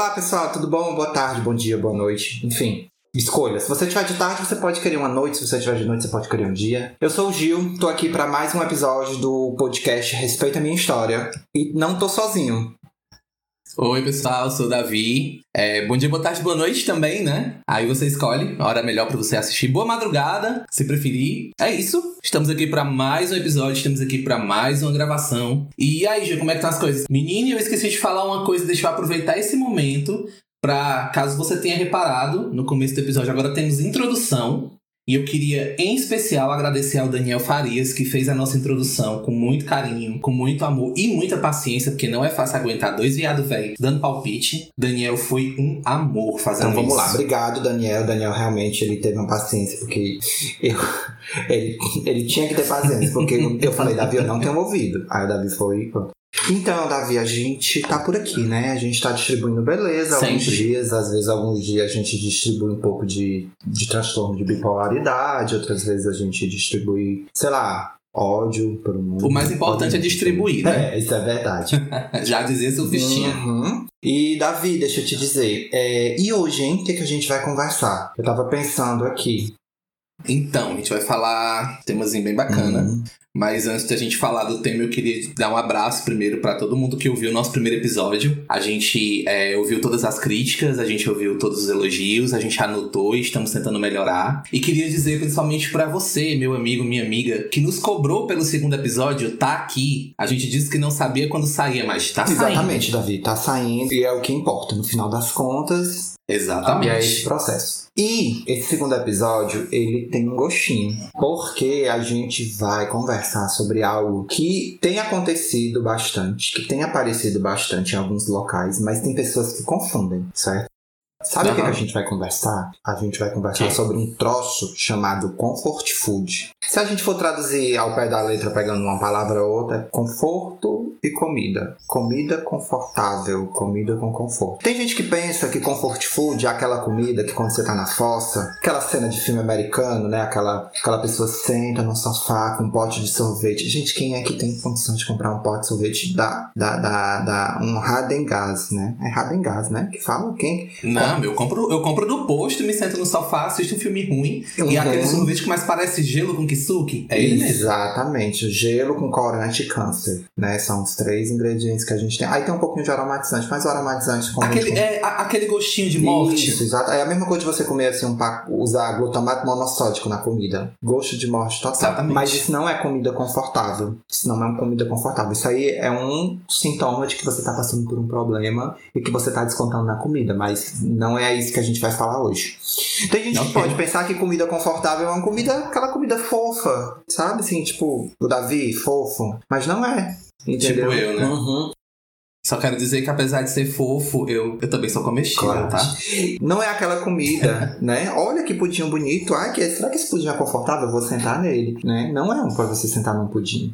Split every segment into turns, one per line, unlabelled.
Olá pessoal, tudo bom? Boa tarde, bom dia, boa noite, enfim. Escolha. Se você tiver de tarde, você pode querer uma noite. Se você tiver de noite, você pode querer um dia. Eu sou o Gil, tô aqui para mais um episódio do podcast Respeita a Minha História. E não tô sozinho.
Oi, pessoal, eu sou o Davi. É, bom dia, boa tarde, boa noite também, né? Aí você escolhe a hora melhor para você assistir. Boa madrugada, se preferir. É isso. Estamos aqui para mais um episódio, estamos aqui para mais uma gravação. E aí, Gil, como é que estão as coisas? Menino, eu esqueci de falar uma coisa, deixa eu aproveitar esse momento para caso você tenha reparado no começo do episódio, agora temos introdução. E eu queria, em especial, agradecer ao Daniel Farias, que fez a nossa introdução com muito carinho, com muito amor e muita paciência, porque não é fácil aguentar dois viados velhos dando palpite. Daniel foi um amor fazendo
Então vamos
isso.
lá. Obrigado, Daniel. Daniel realmente ele teve uma paciência, porque eu, ele, ele tinha que ter paciência, porque eu falei, Davi, eu não tenho ouvido. Aí o Davi foi. pronto. Então, Davi, a gente tá por aqui, né? A gente tá distribuindo beleza alguns
Sempre.
dias, às vezes alguns dias a gente distribui um pouco de, de transtorno de bipolaridade, outras vezes a gente distribui, sei lá, ódio pelo mundo.
O mais importante é distribuir, né?
É, isso é verdade.
Já dizia Sufistinha.
Uhum. E Davi, deixa eu te dizer, é, e hoje, hein? O que, que a gente vai conversar? Eu tava pensando aqui.
Então, a gente vai falar temazinho bem bacana.
Uhum.
Mas antes da gente falar do tema, eu queria dar um abraço primeiro pra todo mundo que ouviu o nosso primeiro episódio. A gente é, ouviu todas as críticas, a gente ouviu todos os elogios, a gente anotou e estamos tentando melhorar. E queria dizer principalmente pra você, meu amigo, minha amiga, que nos cobrou pelo segundo episódio, tá aqui. A gente disse que não sabia quando saía, mas tá saindo.
Exatamente, Davi, tá saindo e é o que importa. No final das contas,
Exatamente.
é esse processo. E esse segundo episódio, ele tem um gostinho. Porque a gente vai conversar sobre algo que tem acontecido bastante, que tem aparecido bastante em alguns locais, mas tem pessoas que confundem, certo? Sabe o que, que a gente vai conversar? A gente vai conversar
Que?
sobre um troço chamado comfort food. Se a gente for traduzir ao pé da letra, pegando uma palavra ou outra, é conforto e comida. Comida confortável, comida com conforto. Tem gente que pensa que comfort food é aquela comida que quando você tá na fossa, aquela cena de filme americano, né? Aquela, aquela pessoa senta no sofá com um pote de sorvete. Gente, quem é que tem condição de comprar um pote de sorvete da, da, da, da um Radengás, né? É Radengás, né? Que fala quem?
Não, eu compro, eu compro do posto, me sento no sofá, assisto um filme ruim. E aquele sorvete que mais parece gelo com kisuke, é ele mesmo.
Exatamente. Gelo com corante e câncer, né? São os três ingredientes que a gente tem. Aí tem um pouquinho de aromatizante, mas o aromatizante como
Aquele, é, a- aquele gostinho de morte.
Isso, exato. É a mesma coisa de você comer assim um paco, usar glutamato monossódico na comida. Gosto de morte total.
Exatamente.
Mas isso não é comida confortável. Isso não é uma comida confortável. Isso aí é um sintoma de que você tá passando por um problema e que você tá descontando na comida. Mas não é isso que a gente vai falar hoje. Tem gente que pode pensar que comida confortável é uma comida, aquela comida fofa, sabe? Assim, tipo, o Davi, fofo. Mas não é. Entendeu?
Tipo eu, né?
Uhum.
Só quero dizer que apesar de ser fofo, eu, eu também sou comestível,
Claro.
tá?
Não é aquela comida, né? Olha que pudim bonito. Ai, que, será que esse pudim é confortável? Eu vou sentar nele, né? Não é um pra você sentar num pudim.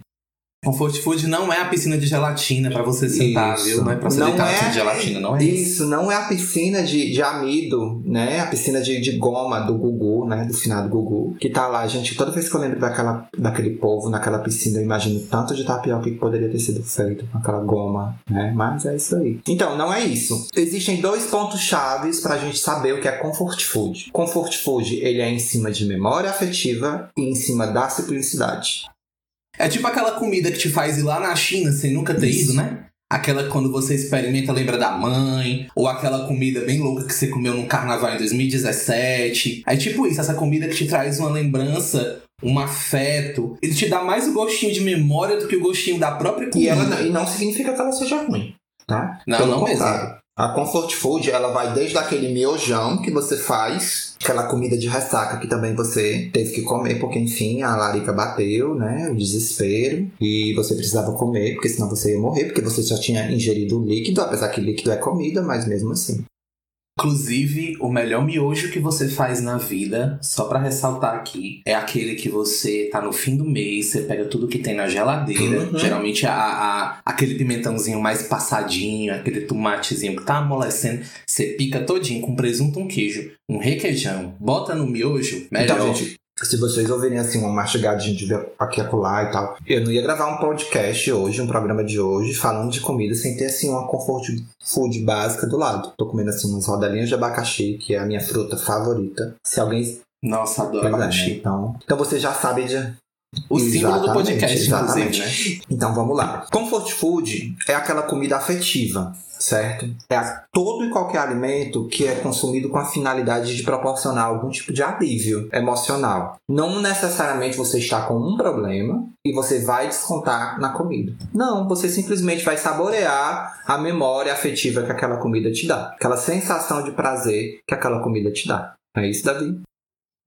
Comfort food não é a piscina de gelatina pra você sentar,
Isso.
viu? Não é pra você
Não
deitar
é-
piscina de gelatina, não é isso.
Isso não é a piscina de, de amido, né? A piscina de, de goma do Gugu, né? Do finado Gugu. Que tá lá, gente. Toda vez que eu lembro daquela, daquele povo naquela piscina, eu imagino tanto de tapioca que poderia ter sido feito com aquela goma, né? Mas é isso aí. Então, não é isso. Existem dois pontos chaves pra gente saber o que é comfort food. Comfort food, ele é em cima de memória afetiva e em cima da simplicidade.
É tipo aquela comida que te faz ir lá na China sem nunca ter
Isso.
ido, né? Aquela que quando você experimenta lembra da mãe, ou aquela comida bem louca que você comeu no carnaval em 2017. É tipo isso, essa comida que te traz uma lembrança, um afeto. Ele te dá mais o gostinho de memória do que o gostinho da própria
E,
comida.
ela, não- e não significa que ela seja ruim, tá?
Não,
Pelo
não mesmo.
A comfort food, ela vai desde aquele miojão que você faz, aquela comida de ressaca que também você teve que comer, porque enfim, a larica bateu, né? O desespero. E você precisava comer, porque senão você ia morrer, porque você já tinha ingerido líquido, apesar que líquido é comida, mas mesmo assim.
Inclusive, o melhor miojo que você faz na vida, só pra ressaltar aqui, é aquele que você tá no fim do mês, você pega tudo que tem na geladeira,
Uhum.
geralmente a, a- aquele pimentãozinho mais passadinho, aquele tomatezinho que tá amolecendo, você pica todinho com presunto, um queijo, um requeijão, bota no miojo, melhor.
Então, gente, Se vocês ouvirem assim uma mastigadinha de aqui e acolá e tal, eu não ia gravar um podcast hoje, um programa de hoje, falando de comida sem ter assim uma comfort food básica do lado. Tô comendo assim umas rodelinhas de abacaxi, que é a minha fruta favorita. Se alguém.
Nossa, adoro
é, né?
abacaxi.
Então, então você já sabe de,
O símbolo do podcast,
exatamente.
né?
Então vamos lá. Comfort food é aquela comida afetiva, certo? É todo e qualquer alimento que é consumido com a finalidade de proporcionar algum tipo de alívio emocional. Não necessariamente você está com um problema e você vai descontar na comida. Não, você simplesmente vai saborear a memória afetiva que aquela comida te dá. Aquela sensação de prazer que aquela comida te dá. É isso, Davi?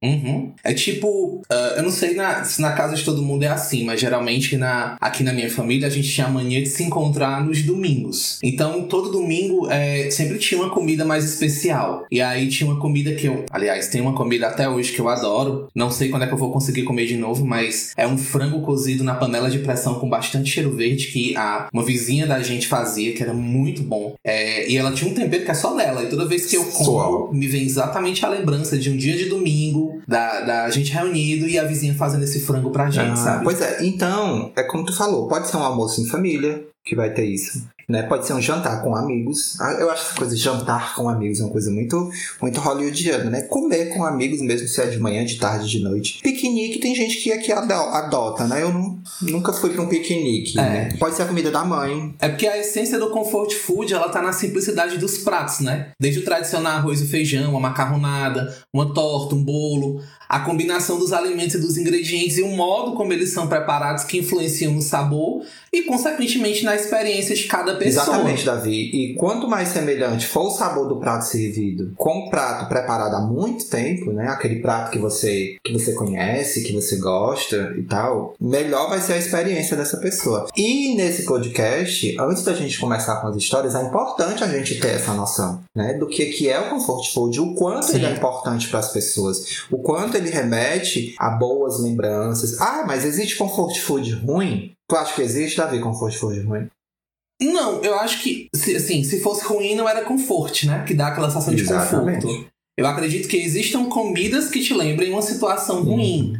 Uhum. É tipo, ah, eu não sei na- se na casa de todo mundo é assim, mas geralmente na, aqui na minha família a gente tinha a mania de se encontrar nos domingos. Então todo domingo é, sempre tinha uma comida mais especial. E aí tinha uma comida que eu, aliás, tem uma comida até hoje que eu adoro. Não sei quando é que eu vou conseguir comer de novo, mas é um frango cozido na panela de pressão com bastante cheiro verde que a, uma vizinha da gente fazia, que era muito bom. É, e ela tinha um tempero que é só dela. E toda vez que eu como, me vem exatamente a lembrança de um dia de domingo, da, da gente reunido e a vizinha fazendo esse frango pra gente,
Ah,
sabe?
Pois é, então, é como tu falou, pode ser um almoço em família, que vai ter isso. Né? Pode ser um jantar com amigos. Ah, Eu acho essa coisa de jantar com amigos é uma coisa muito, muito hollywoodiana, né? Comer com amigos, mesmo se é de manhã, de tarde, de noite. Piquenique tem gente que aqui ado- adota, né? Eu não, nunca fui pra um piquenique.
É.
Né? Pode ser a comida da mãe.
É porque a essência do comfort food, ela tá na simplicidade dos pratos, né? Desde o tradicional arroz e feijão, uma macarronada, uma torta, um bolo, a combinação dos alimentos e dos ingredientes e o modo como eles são preparados que influenciam no sabor e, consequentemente, na experiência de cada pessoa.
Exatamente, Davi. E quanto mais semelhante for o sabor do prato servido com o prato preparado há muito tempo, né? Aquele prato que você, que você conhece, que você gosta e tal, melhor vai ser a experiência dessa pessoa. E nesse podcast, antes da gente começar com as histórias, é importante a gente ter essa noção, né? Do que, que é o comfort food, o quanto
Sim.
ele é importante para as pessoas, o quanto ele remete a boas lembranças. Ah, mas existe comfort food ruim? Tu acha que existe, Davi, comfort food ruim?
Não, eu acho que, se, assim, se fosse ruim, não era conforto, né? Que dá aquela sensação de conforto. Eu acredito que existam comidas que te lembrem uma situação ruim.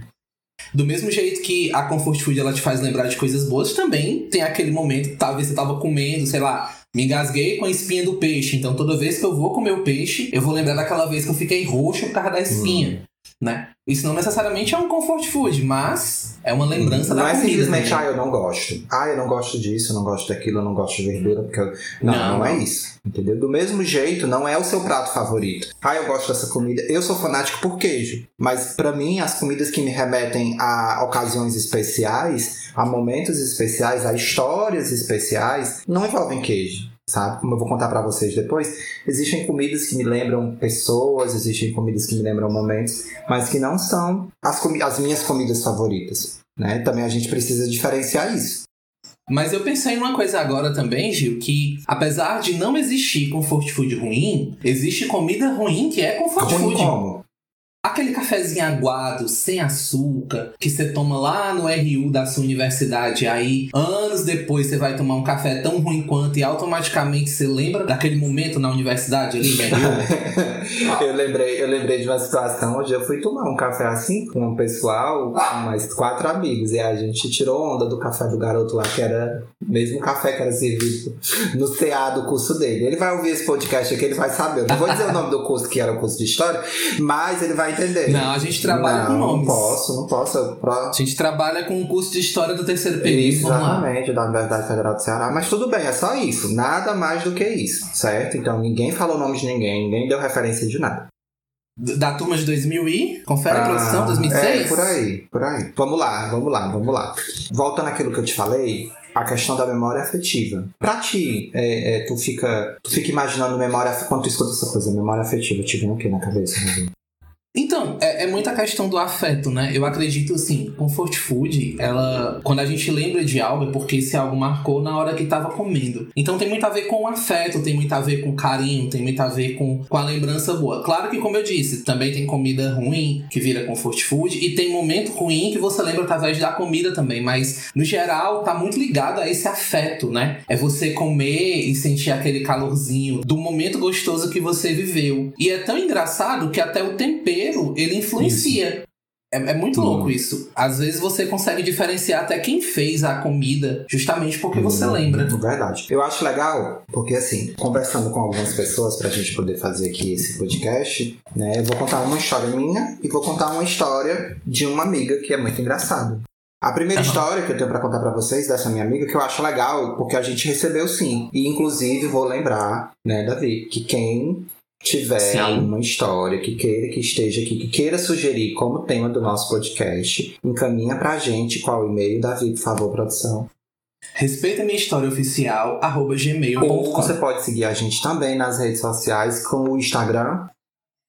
Do mesmo jeito que a comfort food ela te faz lembrar de coisas boas, também tem aquele momento que talvez você tava comendo, sei lá, me engasguei com a espinha do peixe. Então toda vez que eu vou comer o peixe, eu vou lembrar daquela vez que eu fiquei roxo por causa da espinha, né? Isso não necessariamente é um comfort food, mas é uma lembrança da
é
comida.
simplesmente,
também.
ah, eu não gosto. Ah, eu não gosto disso, eu não gosto daquilo, eu não gosto de verdura, porque eu... Não,
Não,
não, é isso. Entendeu? Do mesmo jeito, não é o seu prato favorito. Ah, eu gosto dessa comida. Eu sou fanático por queijo. Mas pra mim, as comidas que me remetem a ocasiões especiais, a momentos especiais, a histórias especiais, não envolvem queijo. Sabe? Como eu vou contar pra vocês depois, existem comidas que me lembram pessoas, existem comidas que me lembram momentos, mas que não são as, as minhas comidas favoritas. Né? Também a gente precisa diferenciar isso.
Mas eu pensei numa coisa agora também, Gil, que apesar de não existir comfort food ruim, existe comida ruim que é comfort
Ruim
food.
como?
Aquele cafezinho aguado, sem açúcar, que você toma lá no RU da sua universidade, aí anos depois você vai tomar um café tão ruim quanto e automaticamente você lembra daquele momento na universidade ali, RU?
eu, lembrei, eu lembrei de uma situação onde eu fui tomar um café assim com um pessoal, com mais quatro amigos, e a gente tirou onda do café do garoto lá, que era mesmo café que era servido no CA do curso dele. Ele vai ouvir esse podcast aqui, ele vai saber. Eu não vou dizer o nome do curso que era o curso de história, mas ele vai entender.
Não, a gente trabalha
não,
com nomes.
Não posso, não posso. Pro-
A gente trabalha com um curso de história do terceiro período.
Exatamente, da Universidade Federal do Ceará. Mas tudo bem, é só isso. Nada mais do que isso, certo? Então ninguém falou o nome de ninguém, ninguém deu referência de nada.
Da turma de 2000 e? Confere a
Ah,
produção, 2006?
É, por aí, por aí. Vamos lá, vamos lá, vamos lá. Voltando àquilo que eu te falei, a questão da memória afetiva. Pra ti, é, é, tu, fica, tu fica imaginando memória quando tu escuta essa coisa, memória afetiva, te vem o que na cabeça? Né?
Então, é, é muita questão do afeto, né? Eu acredito assim, comfort food, ela. Quando a gente lembra de algo, é porque esse algo marcou na hora que tava comendo. Então tem muito a ver com o afeto, tem muito a ver com carinho, tem muito a ver com, com a lembrança boa. Claro que, como eu disse, também tem comida ruim que vira comfort food, e tem momento ruim que você lembra através da comida também. Mas, no geral, tá muito ligado a esse afeto, né? É você comer e sentir aquele calorzinho do momento gostoso que você viveu. E é tão engraçado que até o tempero ele influencia. É, é muito hum. louco isso. Às vezes você consegue diferenciar até quem fez a comida, justamente porque hum, você lembra.
Verdade. Eu acho legal, porque assim, conversando com algumas pessoas pra gente poder fazer aqui esse podcast, né? Eu vou contar uma história minha e vou contar uma história de uma amiga que é muito engraçada. A primeira história que eu tenho para contar para vocês dessa minha amiga que eu acho legal, porque a gente recebeu sim. E inclusive vou lembrar, né, Davi, que quem tiver Sim. alguma história que queira que esteja aqui, que queira sugerir como tema do nosso podcast, encaminha pra gente qual e-mail, Davi, por favor, produção.
Respeita minha história oficial, arroba gmail.com.
Ou você pode seguir a gente também nas redes sociais com o Instagram.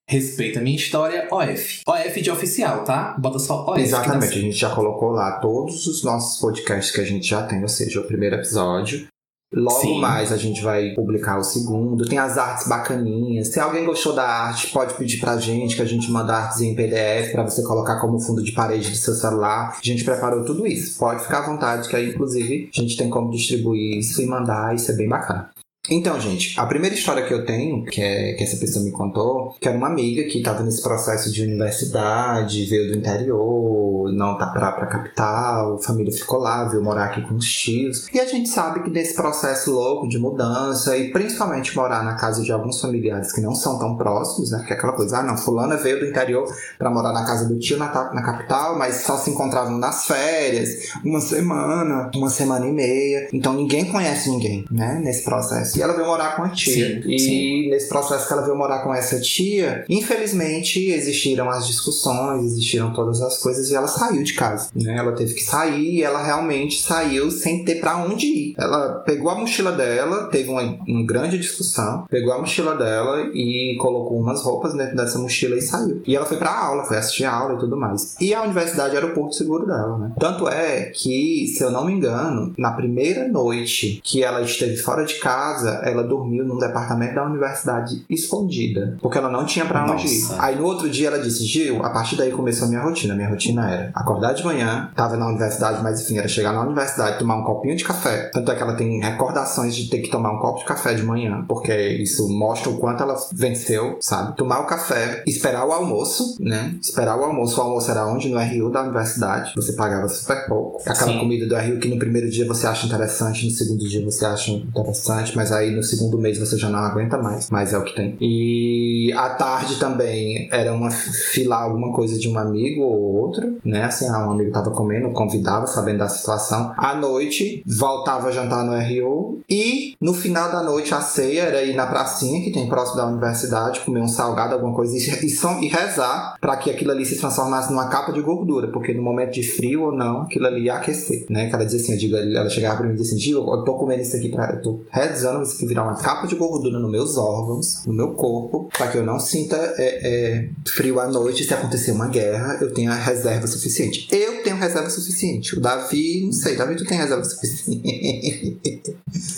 Respeita minha história OF. OF de oficial, tá? Bota só OF.
Exatamente, a gente já colocou lá todos os nossos podcasts que a gente já tem, ou seja, o primeiro episódio, Logo Sim. mais a gente vai publicar o segundo. Tem as artes bacaninhas. Se alguém gostou da arte, pode pedir pra gente que a gente manda artes em PDF para você colocar como fundo de parede do seu celular. A gente preparou tudo isso. Pode ficar à vontade, que aí, inclusive, a gente tem como distribuir isso e mandar. Isso é bem bacana. Então, gente, a primeira história que eu tenho, que, é, que essa pessoa me contou, que era uma amiga que estava nesse processo de universidade, veio do interior, não tá pra, pra capital, a família ficou lá, veio morar aqui com os tios. E a gente sabe que nesse processo louco de mudança, e principalmente morar na casa de alguns familiares que não são tão próximos, né? Que é aquela coisa, ah, não, fulana veio do interior para morar na casa do tio na, na capital, mas só se encontravam nas férias, uma semana, uma semana e meia. Então ninguém conhece ninguém, né? Nesse processo e ela veio morar com a tia. Sim, e sim. nesse processo que ela veio morar com essa tia, infelizmente existiram as discussões, existiram todas as coisas e ela saiu de casa. Né? Ela teve que sair e ela realmente saiu sem ter para onde ir. Ela pegou a mochila dela, teve uma, uma grande discussão, pegou a mochila dela e colocou umas roupas dentro dessa mochila e saiu. E ela foi pra aula, foi assistir a aula e tudo mais. E a universidade era o porto seguro dela, né? Tanto é que, se eu não me engano, na primeira noite que ela esteve fora de casa, casa, ela dormiu num departamento da universidade escondida, porque ela não tinha para onde ir. Aí no outro dia ela disse: Gil, a partir daí começou a minha rotina. Minha rotina era acordar de manhã, tava na universidade, mas enfim, era chegar na universidade, tomar um copinho de café. Tanto é que ela tem recordações de ter que tomar um copo de café de manhã, porque isso mostra o quanto ela venceu, sabe? Tomar o café, esperar o almoço, né? Esperar o almoço. O almoço era onde? No RU da universidade. Você pagava super pouco. Aquela Sim. comida do RU que no primeiro dia você acha interessante, no segundo dia você acha interessante, mas aí no segundo mês você já não aguenta mais, mas é o que tem. E à tarde também era uma filar alguma coisa de um amigo ou outro, né? Assim, ah, um amigo tava comendo, convidava, sabendo da situação. À noite, voltava a jantar no RU e no final da noite a ceia era ir na pracinha que tem próximo da universidade, comer um salgado, alguma coisa e, e, e rezar para que aquilo ali se transformasse numa capa de gordura, porque no momento de frio ou não, aquilo ali ia aquecer, né? Que ela dizia assim, eu digo, ela chegava pra mim e dizia assim, eu tô comendo isso aqui pra, eu tô rezando isso que virar uma capa de gordura nos meus órgãos, no meu corpo, para que eu não sinta é, é, frio à noite. Se acontecer uma guerra, eu tenha reserva suficiente. Eu tenho reserva suficiente. O Davi, não sei, Davi, tu tem reserva suficiente.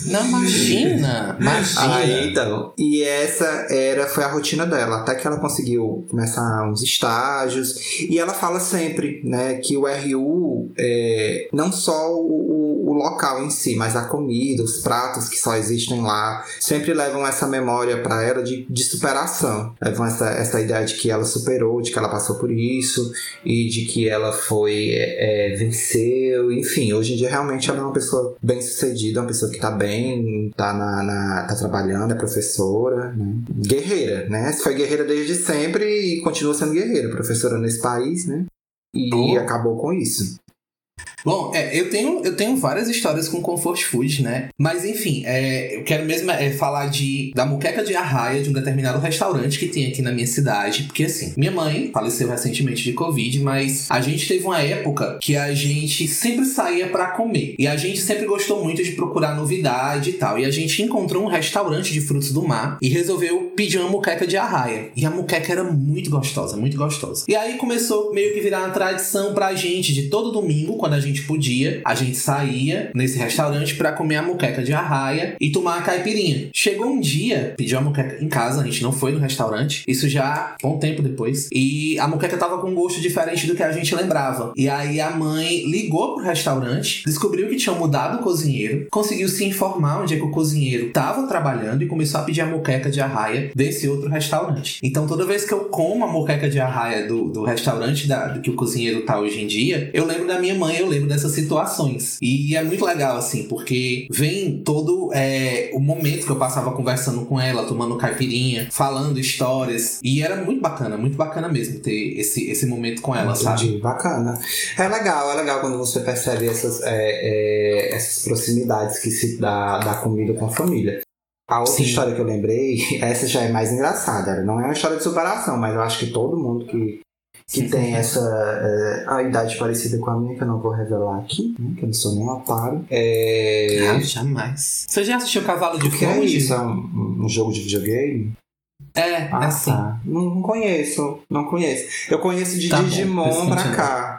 Não, imagina! Imagina!
Aí, então, e essa era, foi a rotina dela, até que ela conseguiu começar uns estágios. E ela fala sempre, né, que o RU é não só o, o local em si, mas a comida, os pratos que só existem lá, sempre levam essa memória para ela de, de superação. Levam essa, essa ideia de que ela superou, de que ela passou por isso e de que ela foi, é, é venceu, enfim. Hoje em dia, realmente, ela é uma pessoa bem sucedida, uma pessoa que tá bem, tá, na, na tá trabalhando, é professora, né? guerreira, né? Foi guerreira desde sempre e continua sendo guerreira, professora nesse país, né? E acabou com isso.
Bom, é, eu, tenho, eu tenho várias histórias com comfort food, né? Mas enfim, é, eu quero mesmo é, falar de da muqueca de arraia de um determinado restaurante que tem aqui na minha cidade. Porque assim, minha mãe faleceu recentemente de Covid, mas a gente teve uma época que a gente sempre saía para comer. E a gente sempre gostou muito de procurar novidade e tal. E a gente encontrou um restaurante de frutos do mar e resolveu pedir uma muqueca de arraia. E a muqueca era muito gostosa, muito gostosa. E aí começou meio que virar uma tradição pra gente de todo domingo, quando a gente gente podia, a gente saía nesse restaurante para comer a muqueca de arraia e tomar a caipirinha. Chegou um dia, pediu a muqueca em casa, a gente não foi no restaurante, isso já um tempo depois, e a muqueca tava com um gosto diferente do que a gente lembrava. E aí a mãe ligou pro restaurante, descobriu que tinha mudado o cozinheiro, conseguiu se informar onde é que o cozinheiro tava trabalhando e começou a pedir a muqueca de arraia desse outro restaurante. Então toda vez que eu como a muqueca de arraia do, do restaurante da, do que o cozinheiro tá hoje em dia, eu lembro da minha mãe, eu lembro dessas situações. E é muito legal, assim, porque vem todo é, o momento que eu passava conversando com ela, tomando caipirinha, falando histórias. E era muito bacana, muito bacana mesmo ter esse, esse momento com ela,
Entendi,
sabe?
Bacana. É legal, é legal quando você percebe essas, é, é, essas proximidades que se dá da comida com a família. A outra
Sim.
história que eu lembrei, essa já é mais engraçada. Não é uma história de superação, mas eu acho que todo mundo que, que tem essa é, a idade parecida com a minha, que eu não vou revelar aqui, né, que eu não sou nem um otário. É...
Ah, jamais. Você já assistiu Cavalo de
é
Fogo?
isso? É um, um jogo de videogame?
É,
Ah,
é assim.
tá. Não, conheço, não conheço. Eu conheço de
Tá bom,
Digimon
faz
pra cá.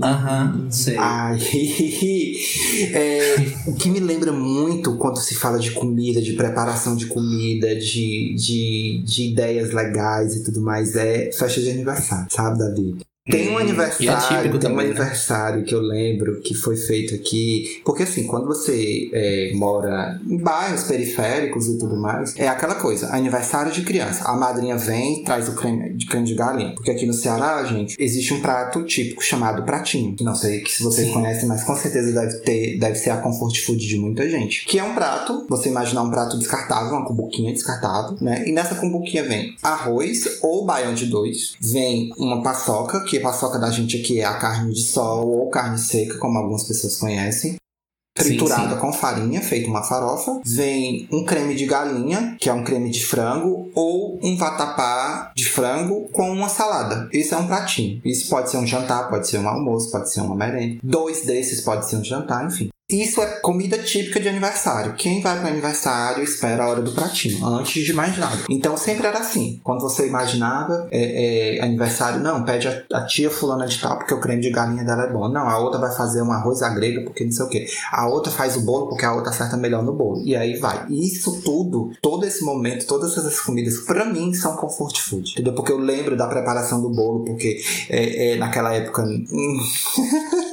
Aham, sei.
Ai, é, o que me lembra muito quando se fala de comida, de preparação de comida, de, de, de ideias legais e tudo mais, é festa de aniversário, sabe, Davi? Tem um aniversário,
é típico
tem um
também, né?
aniversário que eu lembro que foi feito aqui. Porque assim, quando você é, mora em bairros periféricos e tudo mais, é aquela coisa, aniversário de criança. A madrinha vem e traz o creme de creme de galinha. Porque aqui no Ceará, gente, existe um prato típico chamado pratinho. Que não sei que se vocês
Sim.
conhecem, mas com certeza deve ter, deve ser a comfort food de muita gente. Que é um prato, você imaginar um prato descartável, uma cumbuquinha descartável, né? E nessa cumbuquinha vem arroz ou baião de dois, vem uma paçoca, que a paçoca da gente aqui é a carne de sol ou carne seca, como algumas pessoas conhecem. Triturada
sim.
com farinha, feito uma farofa. Vem um creme de galinha, que é um creme de frango, ou um vatapá de frango com uma salada. Isso é um pratinho. Isso pode ser um jantar, pode ser um almoço, pode ser uma merenda. Dois desses pode ser um jantar, enfim. Isso é comida típica de aniversário. Quem vai para aniversário espera a hora do pratinho, antes de mais nada. Então sempre era assim. Quando você imaginava é, é, aniversário, não, pede a, a tia fulana de tal, porque o creme de galinha dela é bom. Não, a outra vai fazer um arroz à grega, porque não sei o quê. A outra faz o bolo, porque a outra acerta melhor no bolo. E aí vai. Isso tudo, todo esse momento, todas essas comidas, pra mim, são comfort food. Entendeu? Porque eu lembro da preparação do bolo, porque é, é, naquela época.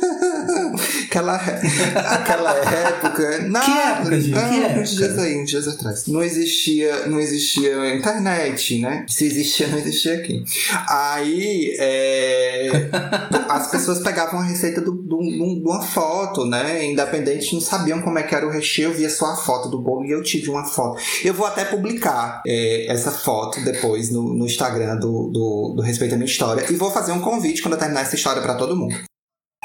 aquela, aquela época. Não,
Que época, gente?
ah,
Que
uns
época?
dias aí, uns dias atrás. Não existia, não existia internet, né? Se existia, não existia aqui. Aí é, as pessoas pegavam a receita do, do- de uma foto, né? Independente, não sabiam como é que era o recheio, eu via só a foto do bolo e eu tive uma foto. Eu vou até publicar é, essa foto depois no, no Instagram do, do, do Respeito à Minha História. E vou fazer um convite quando eu terminar essa história pra todo mundo.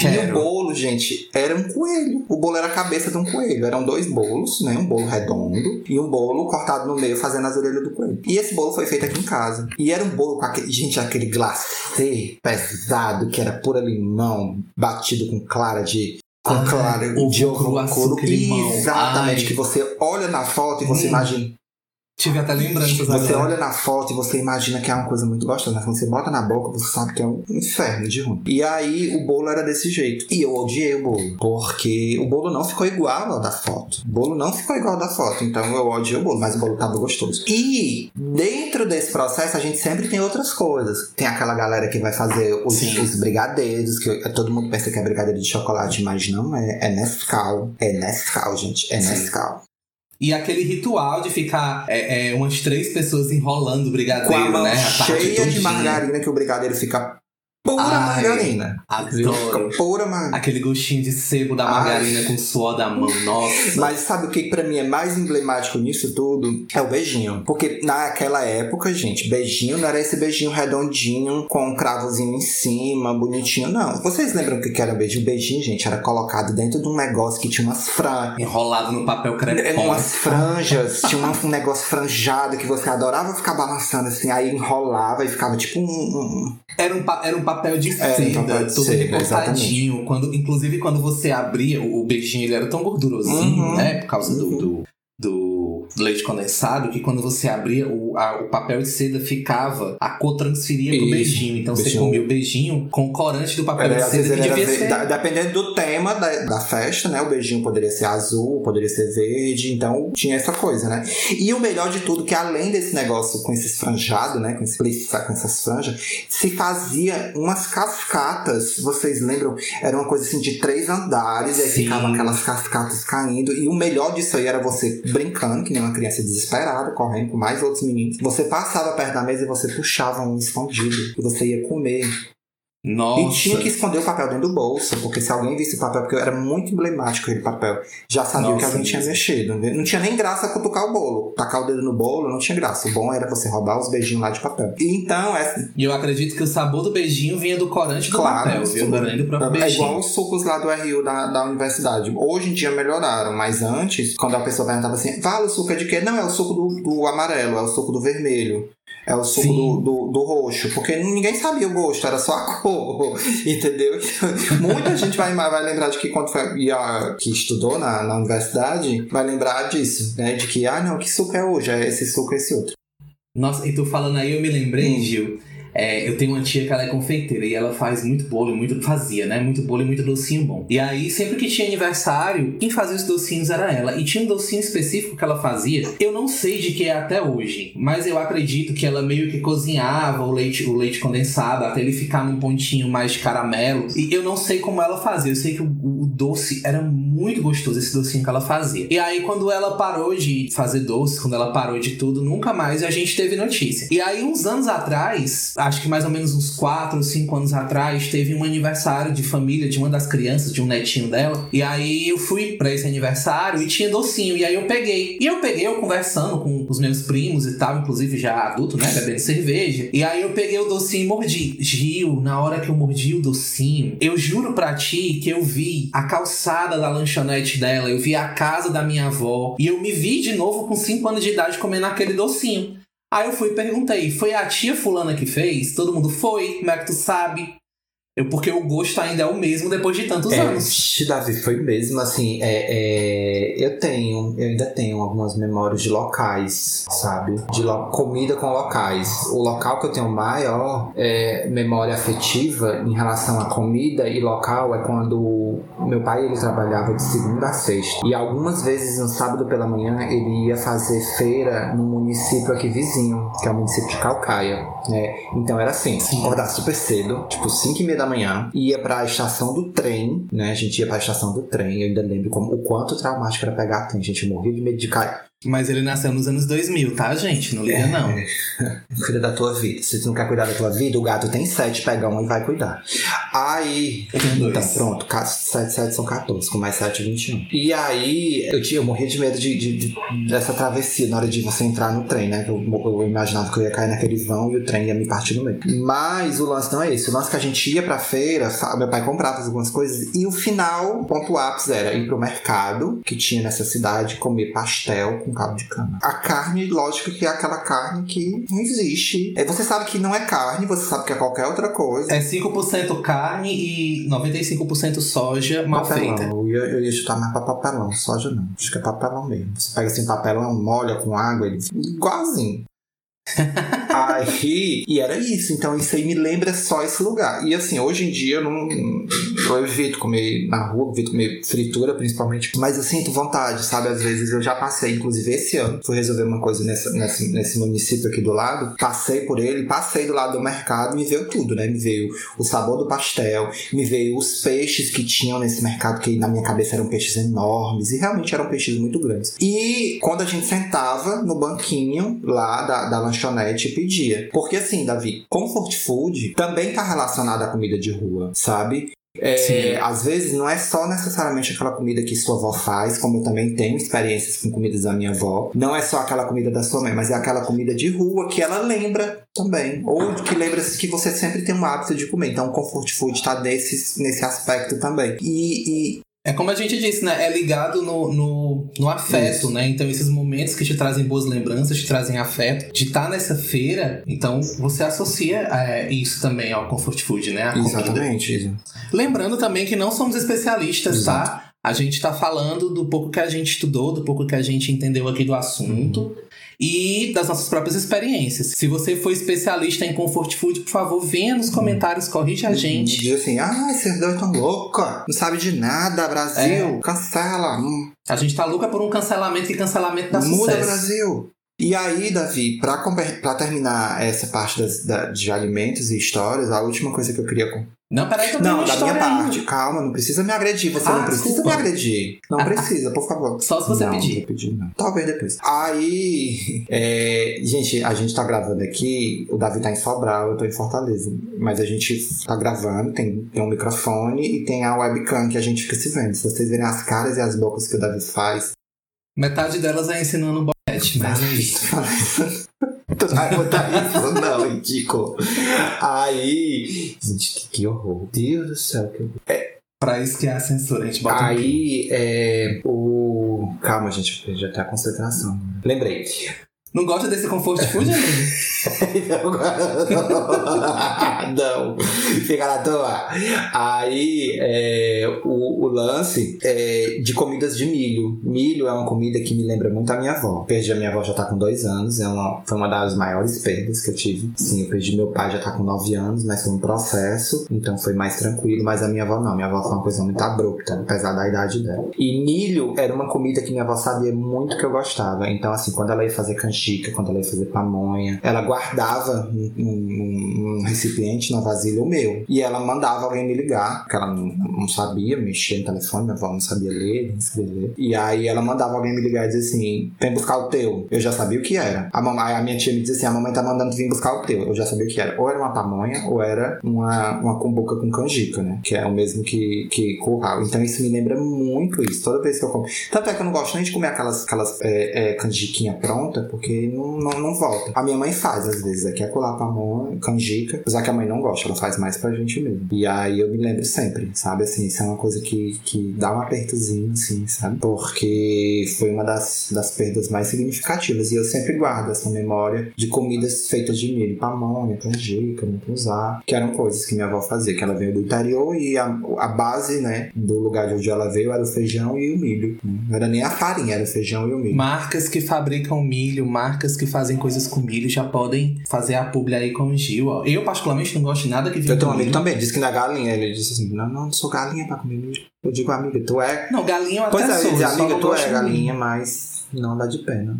E o
Quero.
bolo, gente, era um coelho. O bolo era a cabeça de um coelho. Eram dois bolos, né? Um bolo redondo e um bolo cortado no meio, fazendo as orelhas do coelho. E esse bolo foi feito aqui em casa. E era um bolo com aquele, gente, aquele glacê pesado, que era pura limão, batido com clara de. Com
Ah,
clara
ovo
de ovo
limão.
Exatamente.
Ai.
Que você olha na foto e você
Hum.
imagina.
Tive até lembranças
Você
agora.
olha na foto e você imagina que é uma coisa muito gostosa, mas quando você bota na boca, você sabe que é um inferno de ruim. E aí o bolo era desse jeito. E eu odiei o bolo, porque o bolo não ficou igual ao da foto. O bolo não ficou igual ao da foto, então eu odiei o bolo, mas o bolo tava gostoso. E dentro desse processo a gente sempre tem outras coisas. Tem aquela galera que vai fazer os, os brigadeiros, que todo mundo pensa que é brigadeiro de chocolate, mas não é. É Nescau. É Nescau, gente. É
Sim.
Nescau.
E aquele ritual de ficar é, é, umas três pessoas enrolando o
Com a
brigadeiro,
mão
né? A
cheia de margarina que o brigadeiro fica pura
Ai,
margarina.
Adoro.
Pura margarina.
Aquele gostinho de sebo da
Ai.
margarina com suor da mão. Nossa.
Mas sabe o que pra mim é mais emblemático nisso tudo? É o beijinho. Porque naquela época, gente, beijinho não era esse beijinho redondinho com um cravozinho em cima, bonitinho. Não. Vocês lembram o que era beijo? O beijinho, gente, era colocado dentro de um negócio que tinha umas franjas.
Enrolado no papel crepom.
Umas franjas, tinha um, um negócio franjado que você adorava ficar balançando assim, aí enrolava e ficava tipo um- um,
Era um, era um papel de
Era um
seda,
papel de
todo
seda,
recortadinho. Quando, inclusive, quando você abria, o, o beijinho ele era tão gordurosinho,
Uhum.
né? Por causa do,
Uhum.
do, do do leite condensado que quando você abria, o, a, o papel de seda ficava, a cor transferia pro beijinho. Então
beijinho.
você comia o beijinho com o corante do papel
Era,
de seda que devia ser.
da- dependendo do tema da, da festa, né? O beijinho poderia ser azul, poderia ser verde, então tinha essa coisa, né? E o melhor de tudo, que além desse negócio com esses franjados, né? Com, esse, com essas franjas, se fazia umas cascatas, vocês lembram? Era uma coisa assim de três andares, e aí
Sim.
ficavam aquelas cascatas caindo. E o melhor disso aí era você brincando, que nem uma criança desesperada, correndo com mais outros meninos. Você passava perto da mesa e você puxava um escondido, que você ia comer.
Nossa.
E tinha que esconder o papel dentro do bolso, porque se alguém visse o papel, porque era muito emblemático aquele papel, já sabia
Nossa,
que alguém tinha mexido. né? Não tinha nem graça cutucar o bolo. Tacar o dedo no bolo não tinha graça. O bom era você roubar os beijinhos lá de papel. E então, é,
E eu acredito que o sabor do beijinho vinha do corante do
Claro,
papel, viu?
é igual os sucos lá do RU da, da universidade. Hoje em dia melhoraram, mas antes, quando a pessoa perguntava assim, fala o suco é de quê? Não, é o suco do, do amarelo, é o suco do vermelho. É o suco do, do, do roxo, porque ninguém sabia o gosto, era só a cor, entendeu? Muita gente vai, vai lembrar de que quando foi, ia, que estudou na, na universidade, vai lembrar disso, né? De que, ah, não, que suco é hoje? É esse suco, esse outro.
Nossa, e tu falando aí, eu me lembrei,
Hum.
Gil. É, eu tenho uma tia que ela é confeiteira e ela faz muito bolo, muito fazia, né? Muito bolo e muito docinho bom. E aí, sempre que tinha aniversário, quem fazia os docinhos era ela. E tinha um docinho específico que ela fazia. Eu não sei de que é até hoje, mas eu acredito que ela meio que cozinhava o leite, o leite condensado até ele ficar num pontinho mais de caramelo. E eu não sei como ela fazia. Eu sei que o, o doce era muito gostoso, esse docinho que ela fazia. E aí, quando ela parou de fazer doce, quando ela parou de tudo, nunca mais a gente teve notícia. E aí, uns anos atrás, acho que mais ou menos uns 4 ou 5 anos atrás, teve um aniversário de família de uma das crianças, de um netinho dela. E aí eu fui pra esse aniversário e tinha docinho. E aí eu peguei. E eu peguei, eu conversando com os meus primos e tal, inclusive já adulto, né? Bebendo cerveja. E aí eu peguei o docinho e mordi. Gil, na hora que eu mordi o docinho, eu juro pra ti que eu vi a calçada da lanchonete dela, eu vi a casa da minha avó. E eu me vi de novo com 5 anos de idade comendo aquele docinho. Aí eu fui e perguntei, foi a tia fulana que fez? Todo mundo foi, como é que tu sabe? Eu, porque o gosto ainda é o mesmo depois de tantos
É,
anos.
Davi, foi mesmo assim. É, é, eu tenho, eu ainda tenho algumas memórias de locais, sabe? De lo- comida com locais. O local que eu tenho maior é, memória afetiva em relação à comida e local é quando meu pai ele trabalhava de segunda a sexta. E algumas vezes no sábado pela manhã ele ia fazer feira no município aqui vizinho, que é o município de Calcaia. né? Então era assim, acordar super cedo, tipo 5 e meia da manhã, ia pra estação do trem, né? A gente ia pra estação do trem, eu ainda lembro como, o quanto traumático era pegar trem, a gente morria de medo de cair.
Mas ele nasceu nos anos 2000, tá, gente? Não liga,
É.
não.
Cuida da tua vida. Se tu não quer cuidar da tua vida, o gato tem sete, pega um e vai cuidar. Aí.
Dois.
Então, pronto, sete, sete são 14, com mais 7, 21. E aí, eu, tinha, eu morria de medo de, de- de- dessa travessia na hora de você entrar no trem, né? Eu, eu imaginava que eu ia cair naquele vão e o trem ia me partir no meio. Mas o lance não é esse. O lance é que a gente ia pra feira, fa- meu pai comprava algumas coisas, e o final, o ponto ápice era ir pro mercado que tinha nessa cidade, comer pastel com caldo de cana. A carne, lógico que é aquela carne que não existe. É, Você sabe que não é carne, você sabe que é qualquer outra coisa.
É 5% carne e 95% soja mal feita.
Papelão. Eu ia, eu ia chutar mais pra papelão, soja não. Acho que é papelão mesmo. Você pega assim papelão, molha com água, ele igualzinho. Aí, e era isso, então isso aí me lembra só esse lugar. E assim, hoje em dia eu não. Eu evito comer na rua, evito comer fritura principalmente, mas eu sinto vontade, sabe? Às vezes eu já passei, inclusive esse ano, fui resolver uma coisa nessa, nesse, nesse município aqui do lado, passei por ele, passei do lado do mercado, me veio tudo, né? Me veio o sabor do pastel, me veio os peixes que tinham nesse mercado, que na minha cabeça eram peixes enormes, e realmente eram peixes muito grandes. E quando a gente sentava no banquinho lá da, da lanchonete e pedia. Porque assim, Davi, comfort food também tá relacionado à comida de rua, sabe? É, às vezes não é só necessariamente aquela comida que sua avó faz, como eu também tenho experiências com comidas da minha avó. Não é só aquela comida da sua mãe, mas é aquela comida de rua que ela lembra também. Ou que lembra que você sempre tem um hábito de comer. Então o comfort food tá nesse, nesse aspecto também. E, e
É como a gente disse, né? É ligado no, no, no afeto, né? Então, esses momentos que te trazem boas lembranças, te trazem afeto, de estar nessa feira, então você associa é, isso também ao comfort food, né? A
exatamente isso.
Lembrando também que não somos especialistas, tá? A gente tá falando do pouco que a gente estudou, do pouco que a gente entendeu aqui do assunto. Uhum. E das nossas próprias experiências. Se você for especialista em comfort food, por favor, venha nos comentários, corrija a uhum. gente.
Diz assim, ah, vocês dois tão louca, não sabe de nada, Brasil, é. cancela. Hum.
A gente tá louca por um cancelamento e cancelamento da
Muda,
sucesso.
Brasil. E aí, Davi, para terminar essa parte das, da, de alimentos e histórias, a última coisa que eu queria.
Não, peraí, que eu
Não, da minha parte, calma, não precisa me agredir. Você ah, não precisa desculpa. me agredir. Não precisa, por favor.
Só se você
não,
pedir.
Não pedir não. Talvez depois. Aí, é, gente, a gente tá gravando aqui, o Davi tá em Sobral, eu tô em Fortaleza. Mas a gente tá gravando, tem, tem um microfone e tem a webcam que a gente fica se vendo. Se vocês verem as caras e as bocas que o Davi faz.
Metade delas é ensinando mas é isso.
Vai botar isso? Não, ridículo. Aí. Gente, que, que horror. Deus do céu. Que...
É, pra isso que é a censura, a gente bota
Aí, um é. O. Calma, gente, já tá a concentração. Lembrei.
Não gosta desse comfort food, amigo?
não, fica na toa. Aí, é, o, o, lance é de comidas de milho. Milho é uma comida que me lembra muito a minha avó. Perdi a minha avó já tá com dois anos, é uma, foi uma das maiores perdas que eu tive. Sim, eu perdi meu pai já tá com nove anos, mas foi um processo, então foi mais tranquilo. Mas a minha avó não, minha avó foi uma coisa muito abrupta, apesar da idade dela. E milho era uma comida que minha avó sabia muito que eu gostava. Então, assim, quando ela ia fazer canjica, canjica, quando ela ia fazer pamonha. Ela guardava um, um, recipiente na vasilha o meu. E ela mandava alguém me ligar, porque ela não, não sabia mexer no telefone, minha avó não sabia ler, escrever. E aí ela mandava alguém me ligar e dizer assim: vem buscar o teu. Eu já sabia o que era. A, mamãe, a minha tia me dizia assim: a mamãe tá mandando vir buscar o teu. Eu já sabia o que era. Ou era uma pamonha, ou era uma, uma cumbuca com canjica, né? Que é o mesmo que, que curral. Então isso me lembra muito isso. Toda vez que eu como. Tanto é que eu não gosto nem de comer aquelas, aquelas é, é, pronta, porque porque não, não, não, volta. A minha mãe faz, às vezes, aqui é colar pra mão, canjica, apesar que a mãe não gosta, ela faz mais pra gente mesmo. E aí eu me lembro sempre, sabe? Assim, isso é uma coisa que, que dá um apertozinho, assim, sabe? Porque foi uma das, das perdas mais significativas. E eu sempre guardo essa memória de comidas feitas de milho, pamonha, canjica, usar, que eram coisas que minha avó fazia, que ela veio do interior e a, a base, né, do lugar de onde ela veio era o feijão e o milho. Né? Não era nem a farinha, era o feijão e o milho.
Marcas que fabricam milho, marcas que fazem coisas com milho já podem fazer a publi aí com o Gil. Ó. Eu, particularmente, não gosto de nada que
vem Eu tenho um amigo também, disse que na galinha. Ele disse assim: Não, não, sou galinha pra comer milho. Eu digo, amiga, tu é.
Não, galinha eu até
pois é,
sou.
Pois é, amiga, tu é galinha, mas não dá de pena.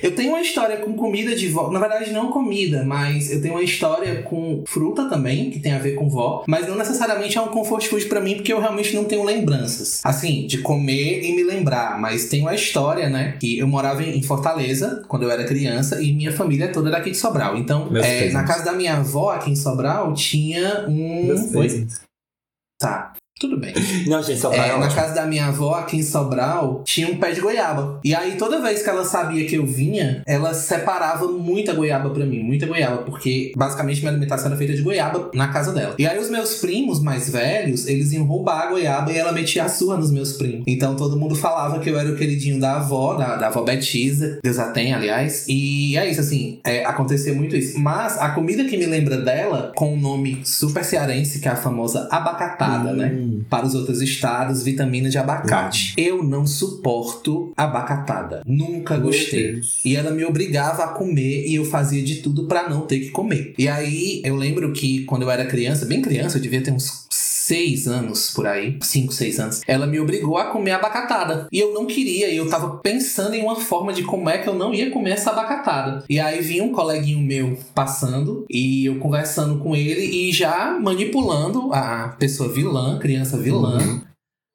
Eu tenho uma história com comida de vó. Na verdade, não comida, mas eu tenho uma história com fruta também, que tem a ver com vó. Mas não necessariamente é um comfort food pra mim, porque eu realmente não tenho lembranças. Assim, de comer e me lembrar. Mas tem uma história, né? Que eu morava em Fortaleza quando eu era criança e minha família toda era aqui de Sobral. Então, é, na casa da minha avó aqui em Sobral tinha um. Tá. Tudo bem.
Não, gente, Sobral é,
é Na casa da minha avó, aqui em Sobral, tinha um pé de goiaba. E aí, toda vez que ela sabia que eu vinha, ela separava muita goiaba para mim, muita goiaba, porque basicamente minha alimentação era feita de goiaba na casa dela. E aí, os meus primos mais velhos, eles iam roubar a goiaba e ela metia a sua nos meus primos. Então, todo mundo falava que eu era o queridinho da avó, da, da avó Betisa, Deus a tem, aliás. E é isso, assim, é, acontecia muito isso. Mas a comida que me lembra dela, com o um nome super cearense, que é a famosa abacatada, né? hum. né? Para os outros estados, vitamina de abacate. Uhum. Eu não suporto abacatada. Nunca gostei. E ela me obrigava a comer e eu fazia de tudo para não ter que comer. E aí eu lembro que quando eu era criança, bem criança, eu devia ter uns seis anos por aí, cinco, seis anos, ela me obrigou a comer abacatada. E eu não queria, e eu tava pensando em uma forma de como é que eu não ia comer essa abacatada. E aí vinha um coleguinho meu passando, e eu conversando com ele e já manipulando a pessoa vilã, criança vilã. Uhum.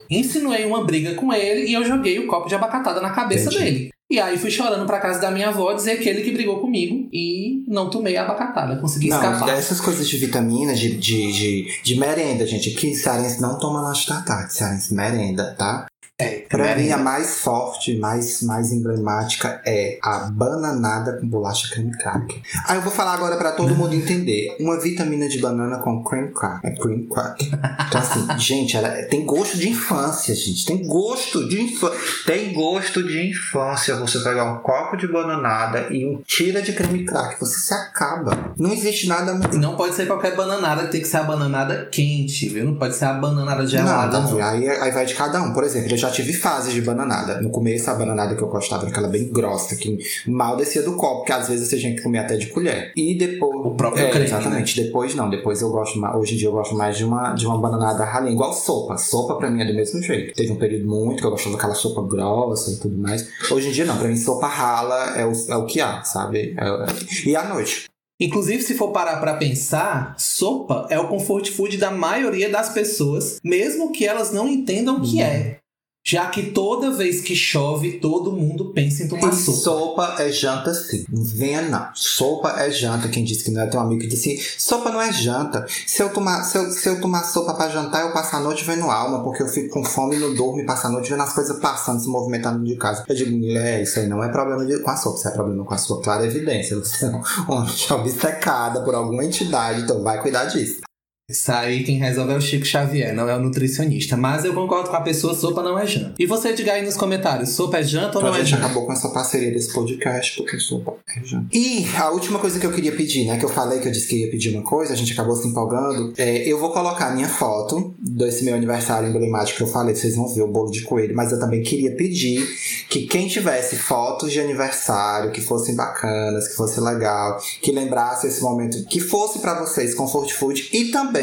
Insinuei uma briga com ele e eu joguei o copo de abacatada na cabeça Entendi. dele. E aí fui chorando pra casa da minha avó dizer que ele que brigou comigo e não tomei a abacatada, consegui
não,
escapar.
Essas coisas de vitamina, de, de, de, de merenda, gente, que cearense não toma lanche da tarde, cearense merenda, tá?
É,
Pra mim, a mais forte, mais, mais emblemática é a bananada com bolacha creme cracker. Ah, eu vou falar agora pra todo mundo entender. Uma vitamina de banana com cream cracker. É cream cracker. Então, assim, gente, ela tem gosto de infância, gente. Tem gosto de infância. Tem gosto de infância. Você pegar um copo de bananada e um tira de creme cracker. Você se acaba. Não existe nada.
Não pode ser qualquer bananada, tem que ser a bananada quente, viu? Não pode ser a bananada gelada,
Não,
não.
aí, aí vai de cada um. Por exemplo, eu já tive fases de bananada. No começo, a bananada que eu gostava era aquela bem grossa, que mal descia do copo, que às vezes você tinha que comer até de colher. E depois.
O próprio
é,
creme,
Exatamente. Depois não. Depois eu gosto mais. Hoje em dia eu gosto mais de uma, de uma bananada ralinha, igual sopa. Sopa pra mim é do mesmo jeito. Teve um período muito que eu gostava daquela sopa grossa e tudo mais. Hoje em dia não. Pra mim, sopa rala é o, é o que há, sabe? É- é- E à noite.
Inclusive, se for parar pra pensar, sopa é o comfort food da maioria das pessoas, mesmo que elas não entendam o que é. Já que toda vez que chove, todo mundo pensa em tomar
E
sopa.
sopa é janta sim. Não venha não. Sopa é janta. Quem disse que não é teu amigo que disse assim, sopa não é janta. Se eu tomar, se eu, se eu tomar sopa pra jantar, eu passo a noite vendo alma, porque eu fico com fome e não durmo e passo a noite vendo as coisas passando, se movimentando de casa. Eu digo, mulher, isso aí não é problema de, com a sopa, isso é problema com a sua clara evidência. Você é uma obcecada por alguma entidade, então vai cuidar disso.
Isso aí quem resolve é o Chico Xavier, não é o nutricionista. Mas eu concordo com a pessoa, sopa não é janta. E você diga aí nos comentários, sopa é janta ou não
a
é
gente
janta?
acabou com essa parceria desse podcast, porque sopa é janta. E a última coisa que eu queria pedir, né? Que eu falei que eu disse que ia pedir uma coisa, a gente acabou se empolgando. É, eu vou colocar a minha foto desse meu aniversário emblemático que eu falei, vocês vão ver o bolo de coelho, mas eu também queria pedir que quem tivesse fotos de aniversário, que fossem bacanas, que fosse legal, que lembrasse esse momento, que fosse pra vocês comfort food e também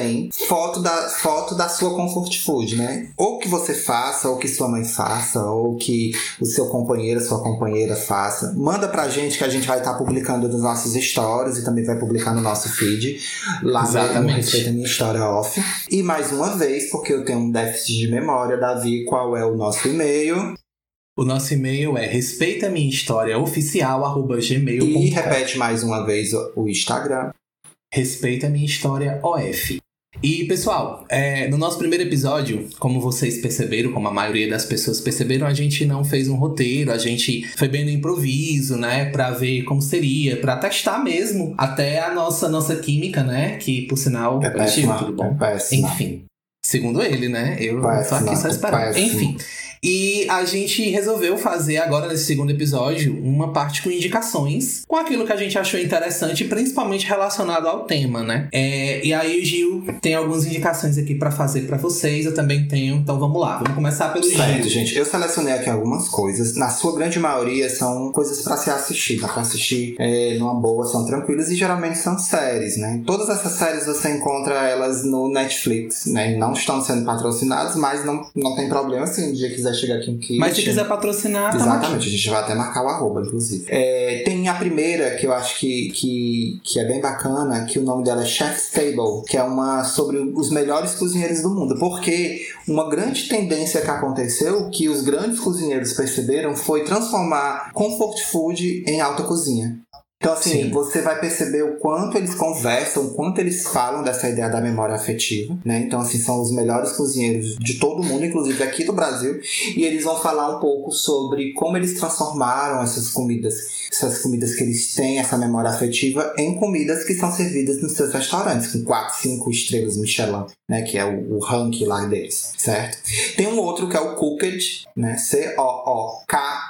foto da, foto da sua comfort food, né? Ou que você faça, ou que sua mãe faça, ou que o seu companheiro, sua companheira faça. Manda pra gente que a gente vai estar publicando nos nossos stories e também vai publicar no nosso feed lá no- no
Exatamente.
Respeita a Minha História Off. E mais uma vez, porque eu tenho um déficit de memória, Davi, qual é o nosso e-mail?
O nosso e-mail é respeita minha história oficial arroba
E
gmail.com.
repete mais uma vez o o Instagram.
Respeita minha história OF. E pessoal, é, no nosso primeiro episódio, como vocês perceberam, como a maioria das pessoas perceberam, a gente não fez um roteiro, a gente foi bem no improviso, né, Pra ver como seria, pra testar mesmo até a nossa nossa química, né, que por sinal
É péssima.
tudo bom.
É péssima.
Enfim, segundo ele, né? Eu tô
Péssima,
aqui só esperando.
péssima.
Enfim. E a gente resolveu fazer agora nesse segundo episódio uma parte com indicações, com aquilo que a gente achou interessante, principalmente relacionado ao tema, né? É, e aí o Gil tem algumas indicações aqui pra fazer pra vocês, eu também tenho, então vamos lá. Vamos começar pelo
Certo,
Gil.
gente. Eu selecionei aqui algumas coisas. Na sua grande maioria são coisas pra se assistir. Dá pra assistir é, numa boa, são tranquilas e geralmente são séries, né? Todas essas séries você encontra elas no Netflix, né? Não estão sendo patrocinadas, mas não, não tem problema se um dia quiser chegar aqui em Kitchen.
Mas se quiser patrocinar.
Exatamente, a gente vai até marcar o arroba, inclusive. É, tem a primeira que eu acho que, que, que é bem bacana, que o nome dela é Chef's Table, que é uma sobre os melhores cozinheiros do mundo. Porque uma grande tendência que aconteceu, que os grandes cozinheiros perceberam, foi transformar comfort food em alta cozinha. Então, assim,
Sim.
você vai perceber o quanto eles conversam, o quanto eles falam dessa ideia da memória afetiva, né? Então, assim, são os melhores cozinheiros de todo mundo, inclusive aqui do Brasil, e eles vão falar um pouco sobre como eles transformaram essas comidas, essas comidas que eles têm, essa memória afetiva, em comidas que são servidas nos seus restaurantes, com 4, 5 estrelas Michelin, né? Que é o, o ranking lá deles, certo? Tem um outro que é o Cooked, né? C-O-O-K-E-D,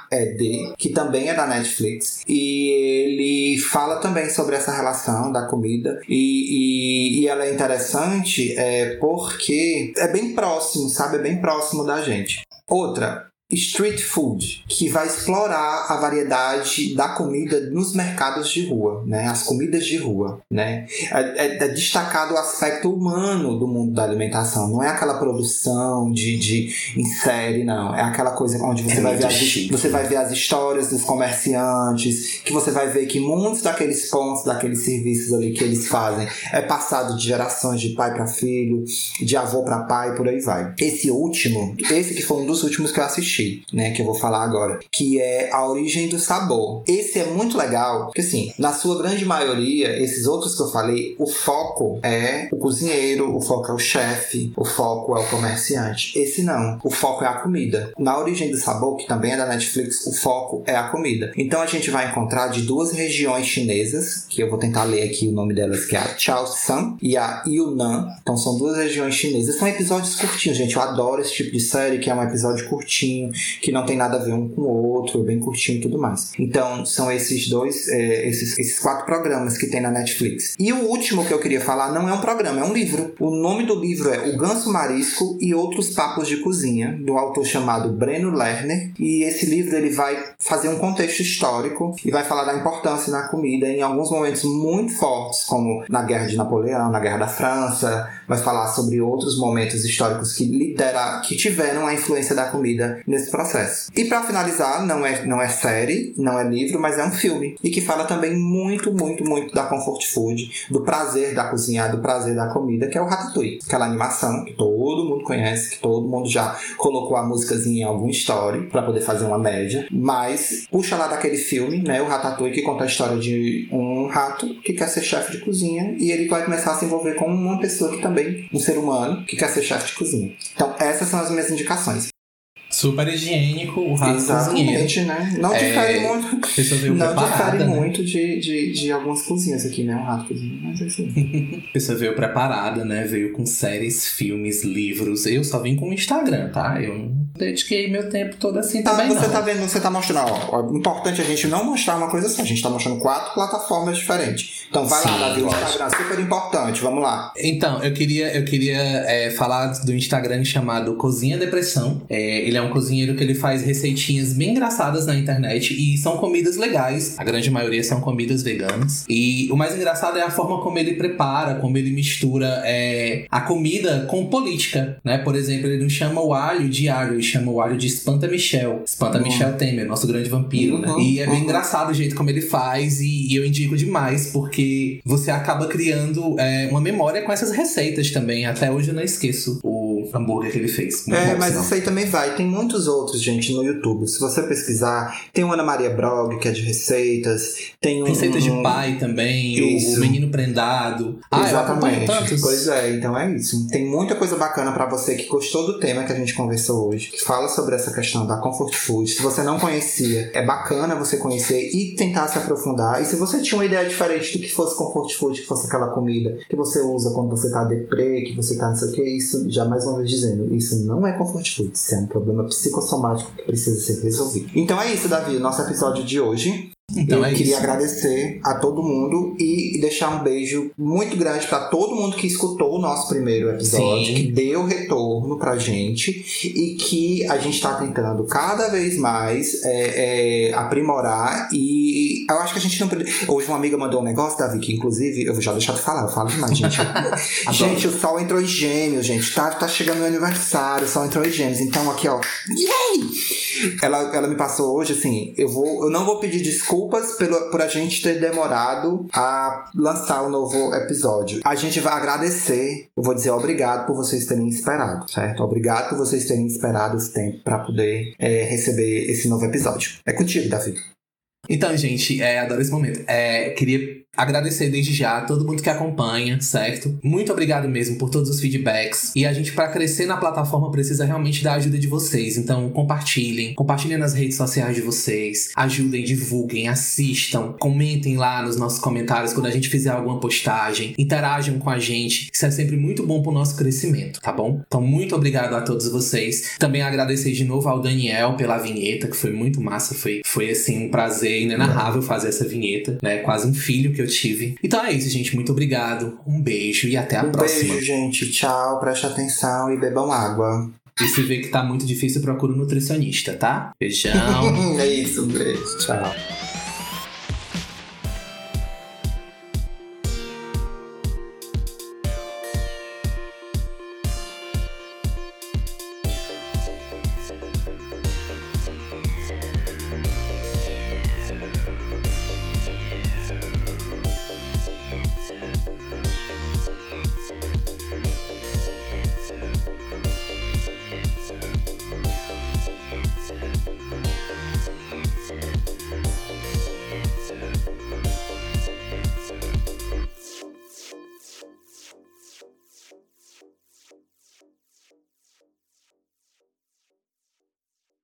que também é da Netflix. E ele fala também sobre essa relação da comida. E, e, e ela é interessante é, porque é bem próximo, sabe? É bem próximo da gente. Outra, street food, que vai explorar a variedade da comida nos mercados de rua, né? As comidas de rua, né? É, é- é destacado o aspecto humano do mundo da alimentação. Não é aquela produção de, de em série, não. É aquela coisa onde você
É
vai ver as,
chique.
você vai ver as histórias dos comerciantes, que você vai ver que muitos daqueles pontos, daqueles serviços ali que eles fazem, é passado de gerações de pai para filho, de avô para pai, por aí vai. Esse último, esse que foi um dos últimos que eu assisti, sushi, né, que eu vou falar agora, que é a origem do sabor. Esse é muito legal, porque assim, na sua grande maioria, esses outros que eu falei, o foco é o cozinheiro, o foco é o chefe, o foco é o comerciante. Esse não, o foco é a comida. Na origem do sabor, que também é da Netflix, o foco é a comida. Então a gente vai encontrar de duas regiões chinesas, que eu vou tentar ler aqui o nome delas, que é a Chaosan e a Yunnan. Então são duas regiões chinesas. São episódios curtinhos, gente. Eu adoro esse tipo de série, que é um episódio curtinho, que não tem nada a ver um com o outro, bem curtinho e tudo mais. Então são esses dois, é, esses, esses quatro programas que tem na Netflix. E o último que eu queria falar não é um programa, é um livro. O nome do livro é O Ganso Marisco e Outros Papos de Cozinha, do autor chamado Breno Lerner. E esse livro ele vai fazer um contexto histórico e vai falar da importância na comida em alguns momentos muito fortes, como na Guerra de Napoleão, na Guerra da França, vai falar sobre outros momentos históricos que lidera, que tiveram a influência da comida nesse processo. E para finalizar, não é, não é série, não é livro, mas é um filme e que fala também muito, muito, muito da comfort food, do prazer da cozinha, do prazer da comida, que é o Ratatouille, aquela animação que todo mundo conhece, que todo mundo já colocou a músicazinha em algum story para poder fazer uma média, mas puxa lá daquele filme, né, o Ratatouille que conta a história de um rato que quer ser chefe de cozinha e ele vai começar a se envolver com uma pessoa que também, um ser humano, que quer ser chefe de cozinha. Então, essas são as minhas indicações.
Super higiênico, o rato
Exatamente, né? Não difere
É,
muito. Não difere
né?
muito de, de, de algumas cozinhas aqui, né? Um rato cozinha, mas assim.
A pessoa veio preparada, né? Veio com séries, filmes, livros. Eu só vim com o Instagram, tá? Eu não dediquei meu tempo todo assim
Tá,
também,
você
não.
tá vendo, você tá mostrando, ó, ó, importante a gente não mostrar uma coisa só, a gente tá mostrando quatro plataformas diferentes. Então vai
Sim,
lá, Davi, o. Instagram, super importante, vamos lá.
Então, eu queria, eu queria é, falar do Instagram chamado Cozinha Depressão. É, ele é um cozinheiro que ele faz receitinhas bem engraçadas na internet e são comidas legais. A grande maioria são comidas veganas. E o mais engraçado é a forma como ele prepara, como ele mistura é, a comida com política, né? Por exemplo, ele não chama o alho de alho, chama o alho de Espanta Michel. Espanta
Uhum.
Michel Temer, nosso grande vampiro, né?
Uhum,
E é bem
uhum.
engraçado o jeito como ele faz e, e eu indico demais porque você acaba criando é, uma memória com essas receitas também. Até hoje eu não esqueço o hambúrguer que ele fez. Muito
É,
bom,
mas
sinal.
isso aí também vai. Tem muitos outros, gente, no YouTube. Se você pesquisar, tem o Ana Maria Brog, que é de receitas. Tem um.
Receitas de pai também, o-
Isso.
o menino prendado. Ah, acompanho
Exatamente.
tantos.
Pois é, então é isso. Tem muita coisa bacana pra você que gostou do tema que a gente conversou hoje, que fala sobre essa questão da comfort food. Se você não conhecia, é bacana você conhecer e tentar se aprofundar. E se você tinha uma ideia diferente do que fosse comfort food, que fosse aquela comida que você usa quando você tá deprê, que você tá não sei o que, isso, já mais uma vez dizendo, isso não é comfort food, isso é um problema psicossomático que precisa ser resolvido. Então é isso, Davi, nosso episódio de hoje.
Então
eu
é
queria
isso.
agradecer a todo mundo e deixar um beijo muito grande pra todo mundo que escutou o nosso primeiro episódio,
Sim.
que deu retorno pra gente e que a gente tá tentando cada vez mais é, é, aprimorar. E eu acho que a gente não. Hoje uma amiga mandou um negócio, Davi, que inclusive eu vou já deixar de falar, eu falo demais, gente. gente, o sol entrou em gêmeos, gente. Tá, tá chegando meu aniversário, o sol entrou em gêmeos. Então aqui, ó. Yay! Ela, ela me passou hoje, assim, eu, vou, eu não vou pedir desculpas pelo, por a gente ter demorado a lançar o novo episódio. A gente vai agradecer, eu vou dizer obrigado por vocês terem esperado, certo? Obrigado por vocês terem esperado esse tempo pra poder é, receber esse novo episódio. É contigo, Davi.
Então, gente, é, adoro esse momento. É, queria agradecer desde já a todo mundo que acompanha, certo? Muito obrigado mesmo por todos os feedbacks. E a gente, para crescer na plataforma, precisa realmente da ajuda de vocês. Então, compartilhem. Compartilhem nas redes sociais de vocês. Ajudem, divulguem, assistam. Comentem lá nos nossos comentários quando a gente fizer alguma postagem. Interajam com a gente. Isso é sempre muito bom pro nosso crescimento, tá bom? Então, muito obrigado a todos vocês. Também agradecer de novo ao Daniel pela vinheta, que foi muito massa. Foi, foi assim, um prazer inenarrável fazer essa vinheta, né? Quase um filho que eu tive. Então é isso, gente. Muito obrigado. Um beijo e até a
um
próxima.
beijo, gente. Tchau, preste atenção e bebam água.
E se vê que tá muito difícil, procura um nutricionista, tá? Beijão.
é isso, um beijo. Tchau.